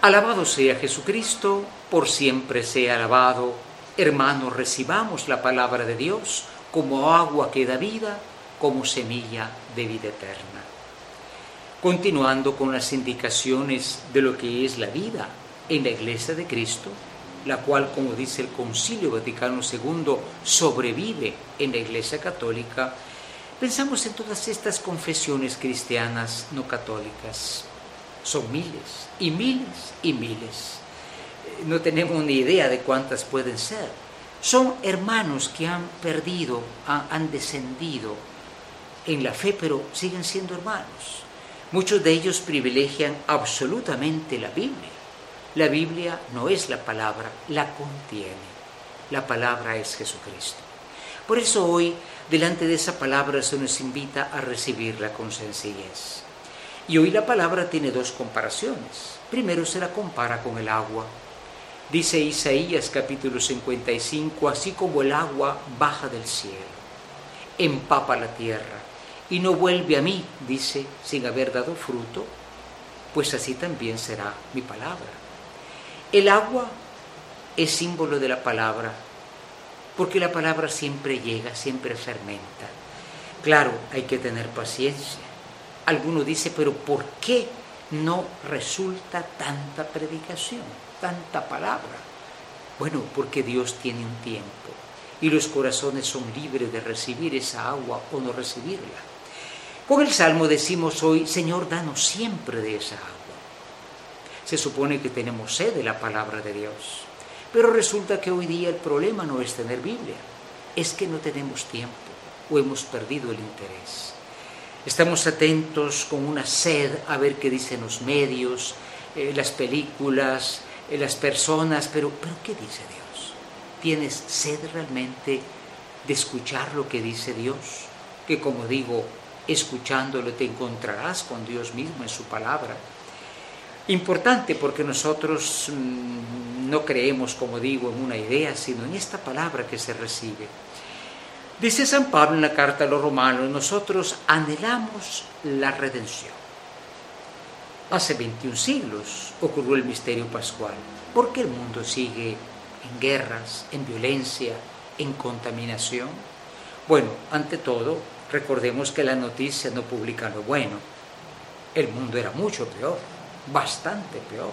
Alabado sea Jesucristo, por siempre sea alabado. Hermanos, recibamos la palabra de Dios como agua que da vida, como semilla de vida eterna. Continuando con las indicaciones de lo que es la vida en la Iglesia de Cristo, la cual, como dice el Concilio Vaticano II, sobrevive en la Iglesia Católica, pensamos en todas estas confesiones cristianas no católicas. Son miles y miles y miles. No tenemos ni idea de cuántas pueden ser. Son hermanos que han perdido, han descendido en la fe, pero siguen siendo hermanos. Muchos de ellos privilegian absolutamente la Biblia la Biblia no es la palabra, la contiene. La palabra es Jesucristo. Por eso hoy, delante de esa palabra, se nos invita a recibirla con sencillez. Y hoy la palabra tiene dos comparaciones. Primero se la compara con el agua. Dice Isaías capítulo 55, así como el agua baja del cielo, empapa la tierra y no vuelve a mí, dice, sin haber dado fruto, pues así también será mi palabra el agua es símbolo de la palabra, porque la palabra siempre llega, siempre fermenta. Claro, hay que tener paciencia. Alguno dice, pero ¿por qué no resulta tanta predicación, tanta palabra? Bueno, porque Dios tiene un tiempo y los corazones son libres de recibir esa agua o no recibirla. Con el Salmo decimos hoy, Señor, danos siempre de esa agua se supone que tenemos sed de la palabra de Dios. Pero resulta que hoy día el problema no es tener Biblia, es que no tenemos tiempo o hemos perdido el interés. Estamos atentos con una sed a ver qué dicen los medios, eh, las películas, eh, las personas, pero, pero ¿qué dice Dios? ¿Tienes sed realmente de escuchar lo que dice Dios? Que como digo, escuchándolo te encontrarás con Dios mismo en su palabra Importante porque nosotros mm, no creemos, como digo, en una idea, sino en esta palabra que se recibe. Dice San Pablo en la carta a los romanos, nosotros anhelamos la redención. Hace 21 siglos ocurrió el misterio pascual. ¿Por qué el mundo sigue en guerras, en violencia, en contaminación? Bueno, ante todo, recordemos que la noticia no publica lo bueno. El mundo era mucho peor bastante peor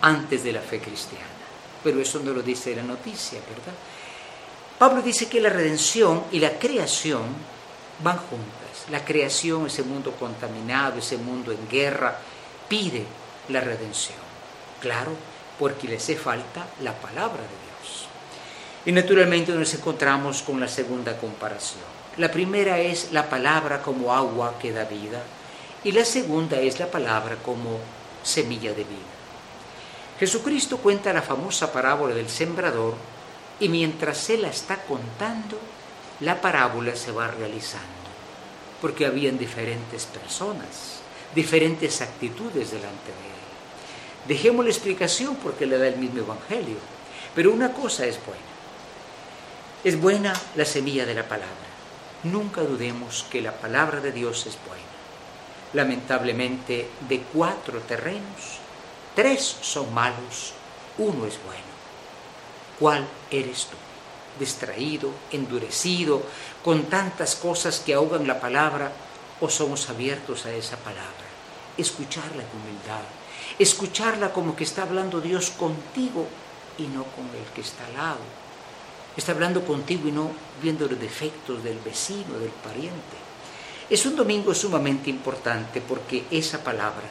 antes de la fe cristiana. Pero eso no lo dice la noticia, ¿verdad? Pablo dice que la redención y la creación van juntas. La creación, ese mundo contaminado, ese mundo en guerra, pide la redención. Claro, porque le hace falta la palabra de Dios. Y naturalmente nos encontramos con la segunda comparación. La primera es la palabra como agua que da vida y la segunda es la palabra como semilla de vida. Jesucristo cuenta la famosa parábola del sembrador y mientras él la está contando, la parábola se va realizando, porque habían diferentes personas, diferentes actitudes delante de él. Dejemos la explicación porque le da el mismo Evangelio, pero una cosa es buena. Es buena la semilla de la palabra. Nunca dudemos que la palabra de Dios es buena lamentablemente, de cuatro terrenos, tres son malos, uno es bueno. ¿Cuál eres tú? Distraído, endurecido, con tantas cosas que ahogan la palabra, o somos abiertos a esa palabra? Escucharla con humildad, escucharla como que está hablando Dios contigo y no con el que está al lado. Está hablando contigo y no viendo los defectos del vecino, del pariente. Es un domingo sumamente importante porque esa palabra,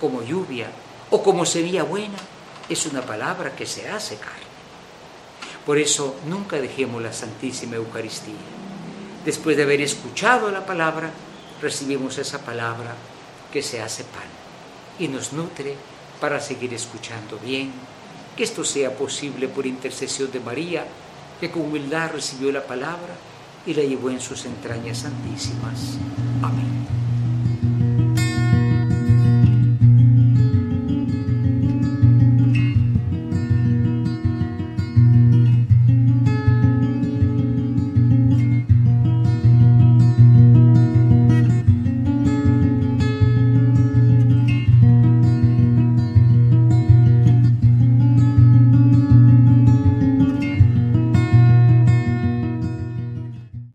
como lluvia o como sería buena, es una palabra que se hace carne. Por eso nunca dejemos la Santísima Eucaristía. Después de haber escuchado la palabra, recibimos esa palabra que se hace pan y nos nutre para seguir escuchando bien, que esto sea posible por intercesión de María, que con humildad recibió la palabra y la llevó en sus entrañas santísimas. Amén.